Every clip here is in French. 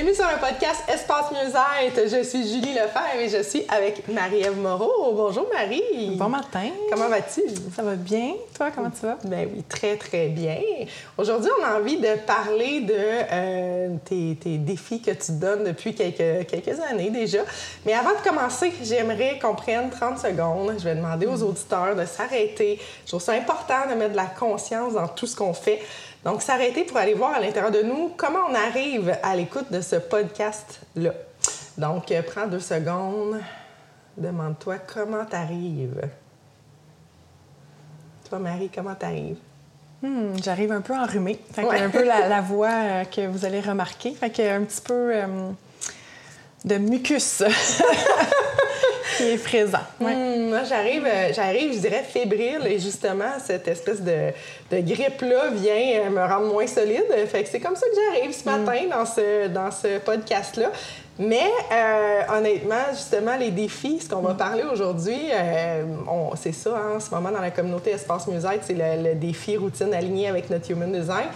Bienvenue sur le podcast Espace Mieux-être. Je suis Julie Lefebvre et je suis avec Marie-Ève Moreau. Bonjour Marie. Bon matin. Comment vas-tu? Ça va bien? Toi, comment tu vas? Ben oui, très, très bien. Aujourd'hui, on a envie de parler de euh, tes, défis que tu donnes depuis quelques, quelques années déjà. Mais avant de commencer, j'aimerais qu'on prenne 30 secondes. Je vais demander aux auditeurs de s'arrêter. Je trouve ça important de mettre de la conscience dans tout ce qu'on fait. Donc, s'arrêter pour aller voir à l'intérieur de nous comment on arrive à l'écoute de ce podcast-là? Donc, euh, prends deux secondes. Demande-toi comment t'arrives. Toi, Marie, comment t'arrives? Hmm, j'arrive un peu enrhumée. Fait un peu la, voix euh, que vous allez remarquer. Fait que un petit peu euh, de mucus. qui est présent. Hmm, moi, j'arrive, euh, j'arrive, je dirais, fébrile et justement, cette espèce de, de grippe-là vient euh, me rendre moins solide. Fait que c'est comme ça que j'arrive ce hmm. matin dans ce, dans ce podcast-là. Mais euh, honnêtement, justement, les défis, ce qu'on va hmm. parler aujourd'hui, c'est ça, hein, en ce moment dans la communauté Espace Musette, c'est le, le, défi routine aligné avec notre Human Design.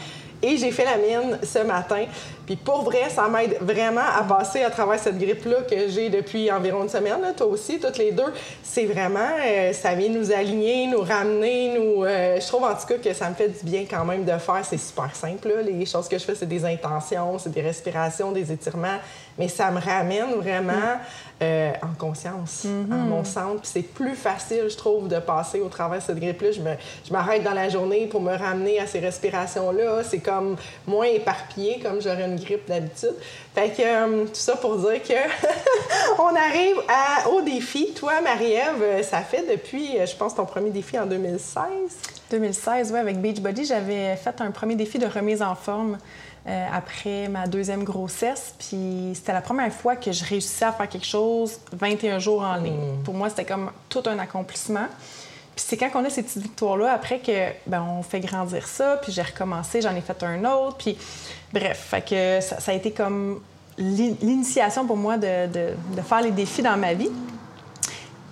Et j'ai fait la mienne ce matin. Puis pour vrai, ça m'aide vraiment à passer à travers cette grippe-là que j'ai depuis environ une semaine. Toi aussi, toutes les deux. C'est vraiment, euh, ça vient nous aligner, nous ramener, nous. Euh, je trouve en tout cas que ça me fait du bien quand même de faire. C'est super simple. Les choses que je fais, c'est des intentions, c'est des respirations, des étirements. Mais ça me ramène vraiment euh, en conscience, à mm-hmm. mon centre. Puis c'est plus facile, je trouve, de passer au travers de cette grippe-là. Je m'arrête dans la journée pour me ramener à ces respirations-là. C'est comme moins éparpillé, comme j'aurais une grippe d'habitude. Fait que euh, tout ça pour dire que on arrive au défi. Toi, Marie-Ève, euh, ça fait depuis, je pense, ton premier défi en 2016. 2016, oui, avec Beachbody, j'avais fait un premier défi de remise en forme. Euh, après ma deuxième grossesse. Puis c'était la première fois que je réussissais à faire quelque chose 21 jours en ligne. Mm. Pour moi, c'était comme tout un accomplissement. Puis c'est quand on a ces petites victoires-là, après que ben, on fait grandir ça, puis j'ai recommencé, j'en ai fait un autre, puis bref, fait que ça, a été comme l'initiation pour moi de, de, faire les défis dans ma vie.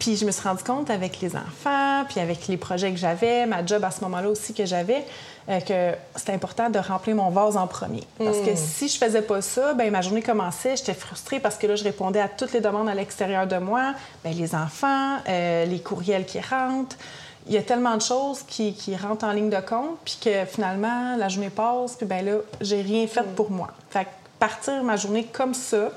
Puis je me suis rendu compte avec les enfants, puis avec les projets que j'avais, ma job à ce moment-là aussi que j'avais, euh, que c'était important de remplir mon vase en premier. Parce que hmm. si je faisais pas ça, ben ma journée commençait, j'étais frustrée parce que là, je répondais à toutes les demandes à l'extérieur de moi, ben, les enfants, euh, les courriels qui rentrent. Il y a tellement de choses qui, qui, rentrent en ligne de compte, puis que finalement, la journée passe, puis ben là, j'ai rien fait hmm. pour moi. Fait que partir ma journée comme ça,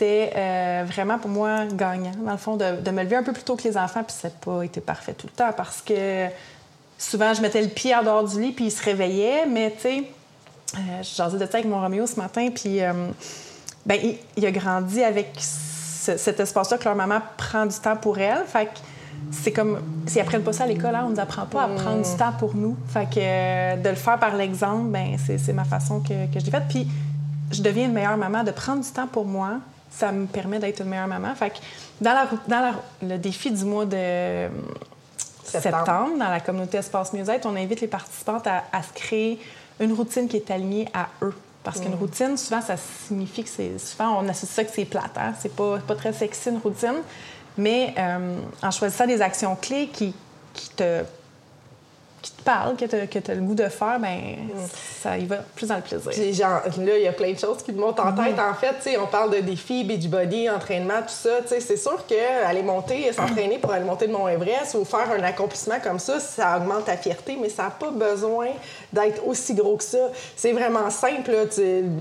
c'était euh, vraiment pour moi gagnant, dans le fond, de, de, me lever un peu plus tôt que les enfants, puis ça n'a pas été parfait tout le temps parce que souvent, je mettais le pied en dehors du lit, puis il se réveillait. Mais, tu sais, euh, j'ai de ça avec mon Roméo ce matin, puis euh, ben, il, a grandi avec cet espace-là que leur maman prend du temps pour elle. Fait que c'est comme, s'ils apprennent pas ça à l'école, hein, on nous apprend pas à prendre du temps pour nous. Fait que euh, de le faire par l'exemple, ben, c'est ma façon que, que je l'ai faite. Puis je deviens une meilleure maman. De prendre du temps pour moi, ça me permet d'être une meilleure maman. Fait que dans, la, dans le défi du mois de septembre. dans la communauté Espace Mieux-être, on invite les participantes à, se créer une routine qui est alignée à eux. Parce qu'une mm. routine, souvent, ça signifie que c'est. Souvent, on associe ça que c'est plate. Hein? C'est pas, pas très sexy, une routine. Mais euh, en choisissant des actions clés qui, qui te qui te parle, que tu as, le goût de faire, ben ça y va plus dans le plaisir. Puis genre, là, il y a plein de choses qui me montent en tête. En fait, on parle de défis, body, entraînement, tout ça. C'est sûr qu'aller monter, s'entraîner pour aller monter de Mont Everest ou faire un accomplissement comme ça, ça augmente ta fierté, mais ça n'a pas besoin d'être aussi gros que ça. C'est vraiment simple. Là,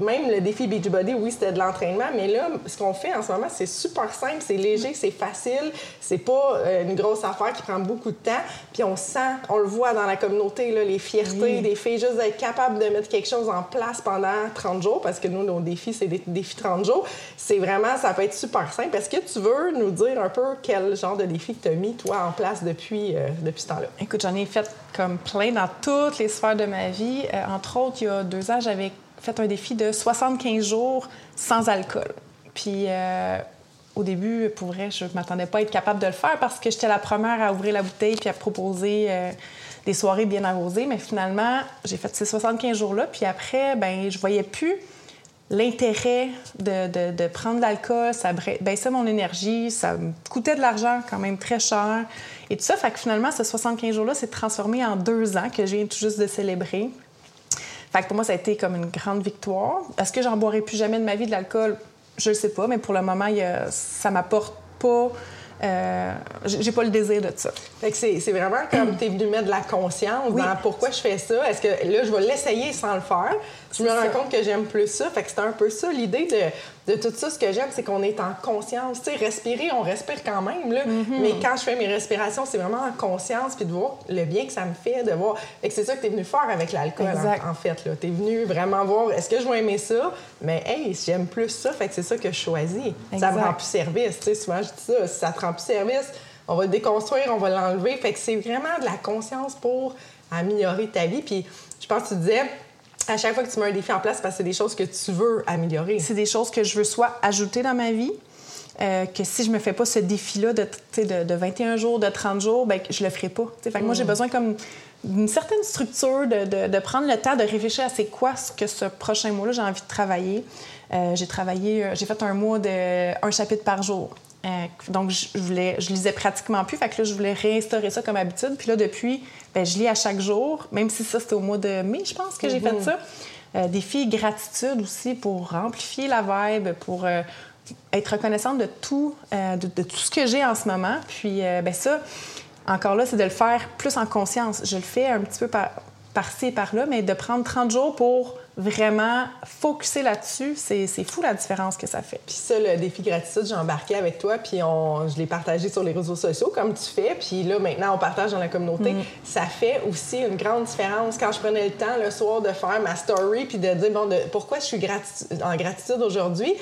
même le défi Beachbody, oui, c'était de l'entraînement, mais là, ce qu'on fait en ce moment, c'est super simple, c'est léger, c'est facile, c'est pas euh, une grosse affaire qui prend beaucoup de temps. Puis on sent, on le voit dans la communauté, là, les fiertés des filles, juste d'être capable de mettre quelque chose en place pendant 30 jours, parce que nous, nos défis, c'est des défis 30 jours. C'est vraiment, ça peut être super simple. Est-ce que tu veux nous dire un peu quel genre de défi tu as mis, toi, en place depuis, euh, depuis ce temps-là? Écoute, j'en ai fait comme plein dans toutes les sphères de ma vie. Euh, entre autres, il y a deux ans, j'avais fait un défi de 75 jours sans alcool. Puis euh, au début, pour vrai, je ne m'attendais pas à être capable de le faire parce que j'étais la première à ouvrir la bouteille puis à proposer euh, des soirées bien arrosées. Mais finalement, j'ai fait ces 75 jours-là. Puis après, ben je voyais plus l'intérêt de, de, prendre de l'alcool. Ça baissait mon énergie. Ça me coûtait de l'argent quand même très cher. Et tout ça, fait que finalement, ce 75 jours-là s'est transformé en deux ans que je viens tout juste de célébrer. Fait que pour moi, ça a été comme une grande victoire. Est-ce que j'en boirai plus jamais de ma vie de l'alcool? Je ne sais pas, mais pour le moment, il a, ça m'apporte pas euh, j'ai pas le désir de ça. Fait que c'est vraiment comme tu es venu mettre de la conscience dans pourquoi je fais ça. Est-ce que là, je vais l'essayer sans le faire? Je me rends compte que j'aime plus ça. Fait que c'est un peu ça l'idée de, de, tout ça. Ce que j'aime, c'est qu'on est en conscience. Tu sais, respirer, on respire quand même, là. Mm-hmm. Mais quand je fais mes respirations, c'est vraiment en conscience puis de voir le bien que ça me fait, de voir. Fait que c'est ça que tu es venu faire avec l'alcool, en, fait. Tu es venu vraiment voir est-ce que je vais aimer ça? Mais hey, j'aime plus ça. Fait que c'est ça que je choisis. Ça me rend plus service. Tu sais, souvent, je dis ça. Si ça te rend plus service, on va le déconstruire, on va l'enlever. Fait que c'est vraiment de la conscience pour améliorer ta vie. Puis je pense que tu disais à chaque fois que tu mets un défi en place, parce que c'est des choses que tu veux améliorer. C'est des choses que je veux soit ajouter dans ma vie, euh, que si je me fais pas ce défi-là de, de, de, 21 jours, de 30 jours, ben, je le ferai pas. Fait que moi, j'ai mm. besoin comme d'une certaine structure, de, de, prendre le temps de réfléchir à c'est quoi ce que ce prochain mois-là j'ai envie de travailler. Euh, j'ai travaillé, euh, j'ai fait un mois de un chapitre par jour. Euh, donc, je, voulais, je lisais pratiquement plus. Fait que là, je voulais réinstaurer ça comme habitude. Puis là, depuis, ben, je lis à chaque jour, même si ça, c'était au mois de mai, je pense que j'ai fait mhm. ça. Euh, des filles gratitude aussi pour amplifier la vibe, pour euh, être reconnaissante de tout, de, tout ce que j'ai en ce moment. Puis, ben ça, encore là, c'est de le faire plus en conscience. Je le fais un petit peu par, par-ci et par-là, mais de prendre 30 jours pour vraiment focuser là-dessus, c'est fou la différence que ça fait. Puis ça, le défi gratitude, j'ai embarqué avec toi, puis on, je l'ai partagé sur les réseaux sociaux, comme tu fais. Puis là, maintenant, on partage dans la communauté. Mm. Ça fait aussi une grande différence quand je prenais le temps le soir de faire ma story, puis de dire, bon, de, pourquoi je suis en gratitude aujourd'hui?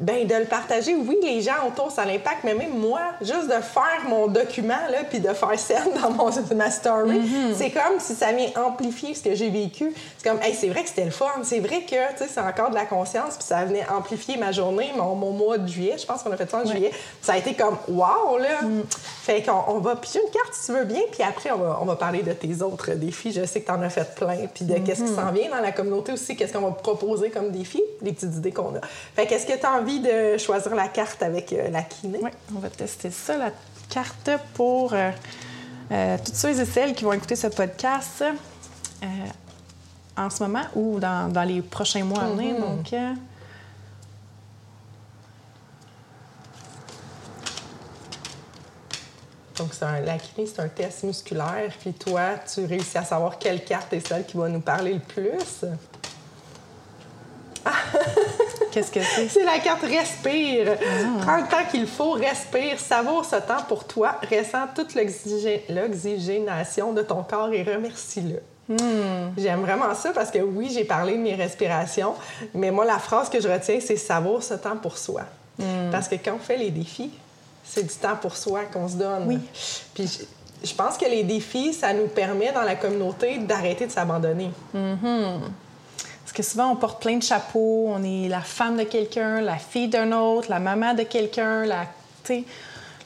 Ben de le partager, oui, les gens autour, ça l'impact, mais même moi, juste de faire mon document, là, puis de faire scène dans mon, ma story, mm-hmm. c'est comme si ça vient amplifier ce que j'ai vécu. C'est comme, hey, c'est vrai que c'était le fun, c'est vrai que, tu sais, c'est encore de la conscience, puis ça venait amplifier ma journée, mon, mon mois de juillet, je pense qu'on a fait ça en juillet. Ça a été comme, wow, là! Mm. Fait qu'on on va piger une carte si tu veux bien, puis après, on va, on va parler de tes autres défis. Je sais que tu en as fait plein, puis de qu'est-ce qui mm-hmm. s'en vient dans la communauté aussi, qu'est-ce qu'on va proposer comme défi, les petites idées qu'on a. Fait qu'est-ce que envie de choisir la carte avec euh, la kiné. Oui, on va tester ça, la carte pour euh, euh, toutes ceux et celles qui vont écouter ce podcast en ce moment ou dans, les prochains mois à venir. Mm-hmm. Donc, Donc, la kiné, c'est un test musculaire. Puis toi, tu réussis à savoir quelle carte est celle qui va nous parler le plus. Qu'est-ce que c'est? C'est la carte respire. Ah. Prends le temps qu'il faut, respire, savoure ce temps pour toi, ressens toute l'oxygénation de ton corps et remercie-le. Hmm. J'aime vraiment ça parce que oui, j'ai parlé de mes respirations, mais moi, la phrase que je retiens, c'est savoure ce temps pour soi. Hmm. Parce que quand on fait les défis, c'est du temps pour soi qu'on se donne. Oui. Puis je, pense que les défis, ça nous permet dans la communauté d'arrêter de s'abandonner. Mm-hmm que souvent, on porte plein de chapeaux. On est la femme de quelqu'un, la fille d'un autre, la maman de quelqu'un, la,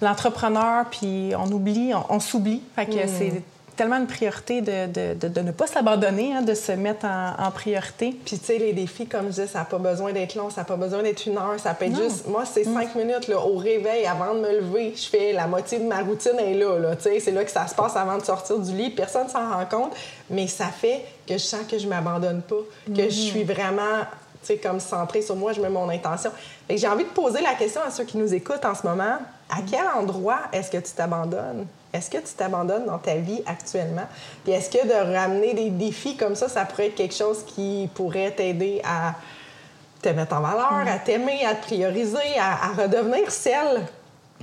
l'entrepreneur, puis on oublie, on, s'oublie. Fait que mm. Tellement une priorité de, de, de, ne pas s'abandonner, hein, de se mettre en, priorité. Puis, tu sais, les défis, comme je disais, ça n'a pas besoin d'être long, ça n'a pas besoin d'être une heure, ça peut être juste. Moi, c'est mm. cinq minutes là, au réveil avant de me lever. Je fais la moitié de ma routine est là. là tu sais, c'est là que ça se passe avant de sortir du lit. Personne ne s'en rend compte, mais ça fait que je sens que je m'abandonne pas, que je suis vraiment tu sais, comme centrée sur moi, je mets mon intention. J'ai envie de poser la question à ceux qui nous écoutent en ce moment. À quel endroit est-ce que tu t'abandonnes? Est-ce que tu t'abandonnes dans ta vie actuellement? Puis est-ce que de ramener des défis comme ça, ça pourrait être quelque chose qui pourrait t'aider à te mettre en valeur, à t'aimer, à te prioriser, à, redevenir celle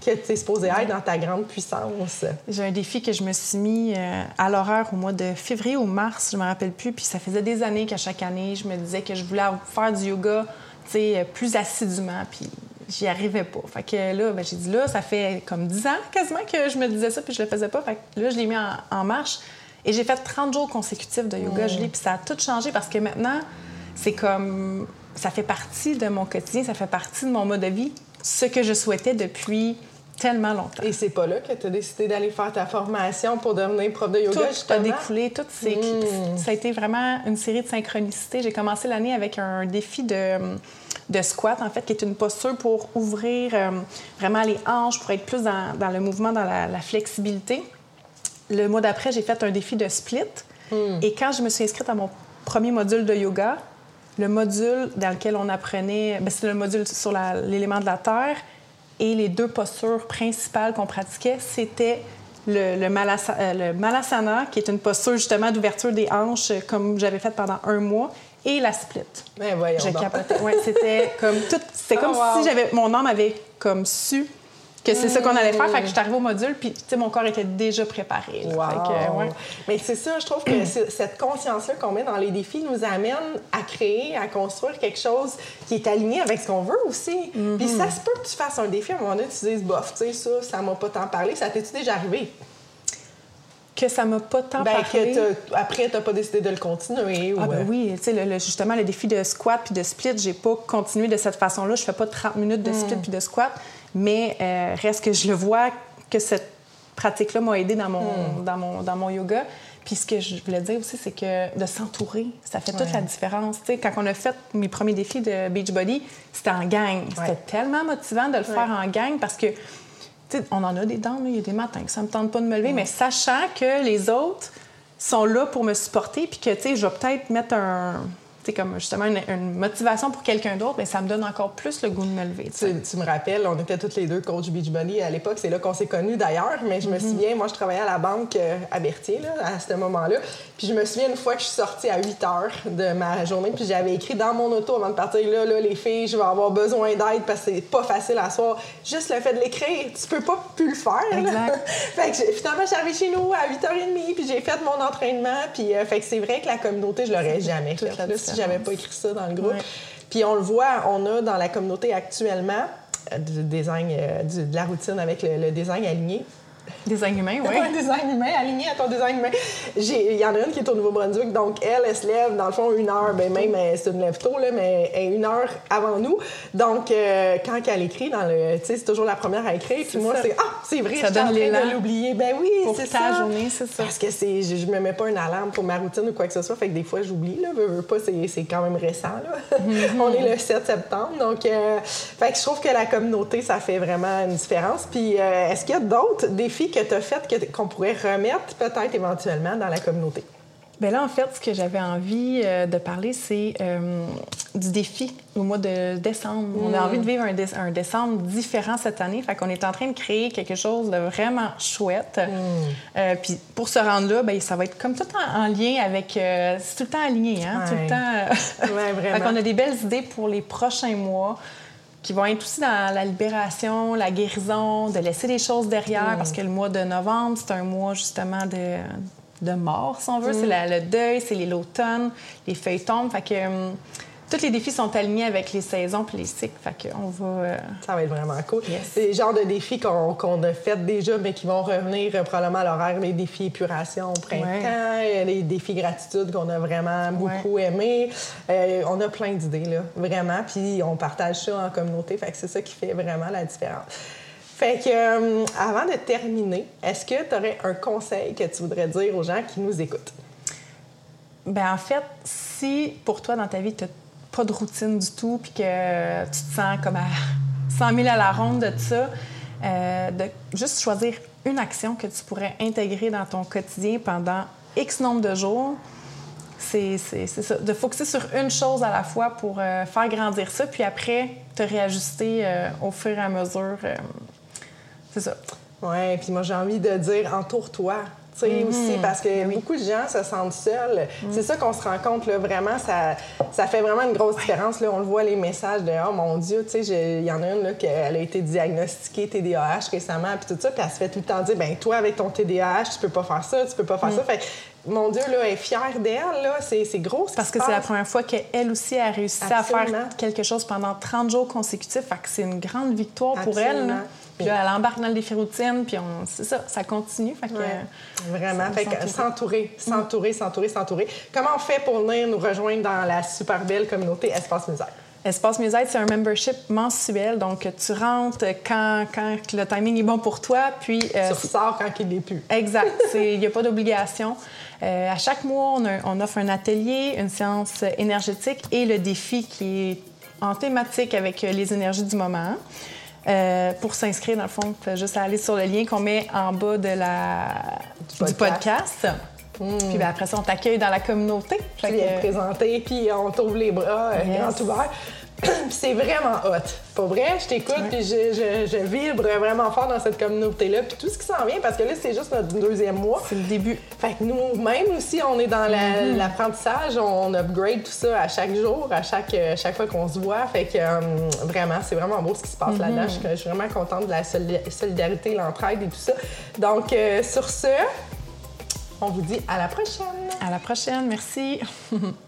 que tu es supposée être dans ta grande puissance? J'ai un défi que je me suis mis euh, à l'horreur au mois de février ou mars, je me rappelle plus. Puis ça faisait des années qu'à chaque année, je me disais que je voulais faire du yoga plus assidûment. Puis j'y arrivais pas. Fait que là, ben, j'ai dit là, ça fait comme 10 ans quasiment que je me disais ça, puis je le faisais pas. Fait que là, je l'ai mis en, marche. Et j'ai fait 30 jours consécutifs de yoga, Julie, puis ça a tout changé parce que maintenant, c'est comme. Ça fait partie de mon quotidien, ça fait partie de mon mode de vie, ce que je souhaitais depuis tellement longtemps. Et c'est pas là que tu as décidé d'aller faire ta formation pour devenir prof de yoga, tout a découlé, tout c'est hmm. Ça a été vraiment une série de synchronicités. J'ai commencé l'année avec un défi de de squat, en fait, qui est une posture pour ouvrir euh, vraiment les hanches, pour être plus dans, le mouvement, dans la, flexibilité. Le mois d'après, j'ai fait un défi de split. Hmm. Et quand je me suis inscrite à mon premier module de yoga, le module dans lequel on apprenait, ben, c'est le module sur l'élément de la terre, et les deux postures principales qu'on pratiquait, c'était le, le, euh, le, malasana, qui est une posture justement d'ouverture des hanches, comme j'avais fait pendant un mois, et la split. Ben voyons J'ai capoté. Ouais, c'était comme tout. C'était comme oh, si j'avais mon âme avait comme su que c'est ça qu'on allait faire. Fait que je suis arrivée au module, puis mon corps était déjà préparé. Wow. ouais. Mais c'est ça, je trouve que cette conscience-là qu'on met dans les défis nous amène à créer, à construire quelque chose qui est aligné avec ce qu'on veut aussi. Mm-hmm. Puis ça se peut que tu fasses un défi à un moment donné, tu te dises, bof, tu sais, ça, ça m'a pas tant parlé. Ça t'est-tu déjà arrivé? Que ça m'a pas tant ben, parlé. Que après, tu n'as pas décidé de le continuer. Ou... Ah ben oui, tu sais, justement, le défi de squat puis de split, j'ai pas continué de cette façon-là. Je fais pas 30 minutes de split hmm. puis de squat, mais euh, reste que je le vois que cette pratique-là m'a aidé dans mon, hmm. dans, mon, dans mon yoga. Puis ce que je voulais dire aussi, c'est que de s'entourer, ça fait toute la différence. Tu sais, quand on a fait mes premiers défis de Beachbody, c'était en gang. C'était tellement motivant de le faire en gang parce que on en a des dents, il y a des matins que ça me tente pas de me lever, mais sachant que les autres sont là pour me supporter, puis que, je vais peut-être mettre un, comme justement une, motivation pour quelqu'un d'autre, mais ça me donne encore plus le goût de me lever. Tu, me rappelles, on était toutes les deux coach Beachbody à l'époque. C'est là qu'on s'est connus d'ailleurs, mais je me mhm. souviens, moi, je travaillais à la banque euh, à Berthier là, à ce moment-là. Puis je me souviens une fois que je suis sortie à 8 heures de ma journée, puis j'avais écrit dans mon auto avant de partir là, là, les filles, je vais avoir besoin d'aide parce que c'est pas facile à soir. Juste le fait de l'écrire, tu peux pas plus le faire. Exact. fait que finalement, je suis arrivée chez nous à 8h30, puis j'ai fait mon entraînement. Puis euh, fait que c'est vrai que la communauté, je l'aurais jamais fait j'avais pas écrit ça dans le groupe. Puis on le voit, on a dans la communauté actuellement euh, du design, euh, de la routine avec le design aligné. Design humain, oui. un design humain, aligné à ton design humain. Il y en a une qui est au Nouveau-Brunswick, donc elle, elle se lève, dans le fond, une heure, ben même, c'est une lève tôt, là, mais elle est une heure avant nous. Donc, euh, quand elle écrit, dans le, tu sais, c'est toujours la première à écrire, puis moi, c'est, ah, c'est vrai, ça je suis en train de l'oublier. Ben oui, c'est ça. journée, c'est ça. Parce que c'est, je, je, me mets pas une alarme pour ma routine ou quoi que ce soit, fait que des fois, j'oublie, là, veux, veux pas, c'est, quand même récent, là. Mm-hmm. On est le 7 septembre, donc, euh, fait que je trouve que la communauté, ça fait vraiment une différence. Puis, euh, est-ce qu'il y a d'autres défis que tu as fait qu'on pourrait remettre peut-être éventuellement dans la communauté? Bien là, en fait, ce que j'avais envie euh, de parler, c'est euh, du défi au mois de décembre. On a mm. envie de vivre un, décembre différent cette année. Fait qu'on est en train de créer quelque chose de vraiment chouette. Mm. Euh, puis pour se rendre là, bien, ça va être comme tout en, lien avec... c'est tout le temps aligné, hein? Tout le temps... ouais, vraiment. fait qu'on a des belles idées pour les prochains mois qui vont être aussi dans la libération, la guérison, de laisser les choses derrière, mm. parce que le mois de novembre, c'est un mois justement de, de mort, si on veut. C'est mm. le deuil, c'est l'automne, les feuilles tombent. Fait que hum, tous les défis sont alignés avec les saisons puis les cycles. Fait qu'on va. Euh, Ça va être vraiment cool. C'est le genre de défis qu'on a fait déjà, mais qui vont revenir euh, probablement à l'horaire. Les défis épuration au printemps, euh, les défis gratitude qu'on a vraiment beaucoup aimé. on a plein d'idées, là, vraiment. Puis on partage ça en communauté. Fait que c'est ça qui fait vraiment la différence. Fait que, euh, avant de terminer, est-ce que tu aurais un conseil que tu voudrais dire aux gens qui nous écoutent? Ben en fait, si pour toi, dans ta vie, tu n'as pas de routine du tout, puis que tu te sens comme à 100 000 à la ronde de ça, euh, de juste choisir une action que tu pourrais intégrer dans ton quotidien pendant X nombre de jours, c'est ça. De focuser sur une chose à la fois pour euh, faire grandir ça, puis après, te réajuster au fur et à mesure. C'est ça. Oui, puis moi, j'ai envie de dire entoure-toi tu sais, aussi, parce que ben beaucoup de gens se sentent seuls. Mhm. C'est ça qu'on se rend compte, là, vraiment, ça, ça fait vraiment une grosse différence. Là. On le voit, les messages de « Oh mon Dieu! » Tu sais, il y en a une, là, qui a été diagnostiquée TDAH récemment, puis tout ça, puis elle se fait tout le temps dire « ben toi, avec ton TDAH, tu peux pas faire ça, tu peux pas faire ça. Mhm. Fait mon Dieu, là, elle est fière d'elle, là. C'est, gros. Parce que c'est la première fois qu'elle aussi a réussi à faire quelque chose pendant 30 jours consécutifs. Fait que c'est une grande victoire pour elle. Puis là, elle embarque dans le défi routine, puis on... c'est ça, ça continue. Fait que, Vraiment. Fait que s'entourer, s'entourer, s'entourer, s'entourer. Comment on fait pour venir nous rejoindre dans la super belle communauté Espace Musette? Espace Musette, c'est un membership mensuel. Donc, tu rentres quand, quand le timing est bon pour toi, puis... Euh, tu ressors quand il n'est plus. Exact. Il n'y a pas d'obligation. Euh, à chaque mois, on, on, offre un atelier, une séance énergétique et le défi qui est en thématique avec les énergies du moment. Euh, pour s'inscrire, dans le fond, tu juste aller sur le lien qu'on met en bas de la... du podcast. Hmm. Puis ben, après ça, on t'accueille dans la communauté. Puis que... présenté, puis on t'ouvre les bras, euh, yes. grand ouvert. c'est vraiment hot. Pour vrai, je t'écoute puis je, je, vibre vraiment fort dans cette communauté-là. Puis tout ce qui s'en vient, parce que là, c'est juste notre deuxième mois. C'est le début. Fait que nous-mêmes aussi, on est dans mm-hmm. l'apprentissage. on upgrade tout ça à chaque jour, à chaque, chaque fois qu'on se voit. Fait que euh, vraiment, c'est vraiment beau ce qui se passe là-dedans. Mm-hmm. Je, suis vraiment contente de la solidarité, l'entraide et tout ça. Donc, euh, sur ce, on vous dit à la prochaine. À la prochaine. Merci.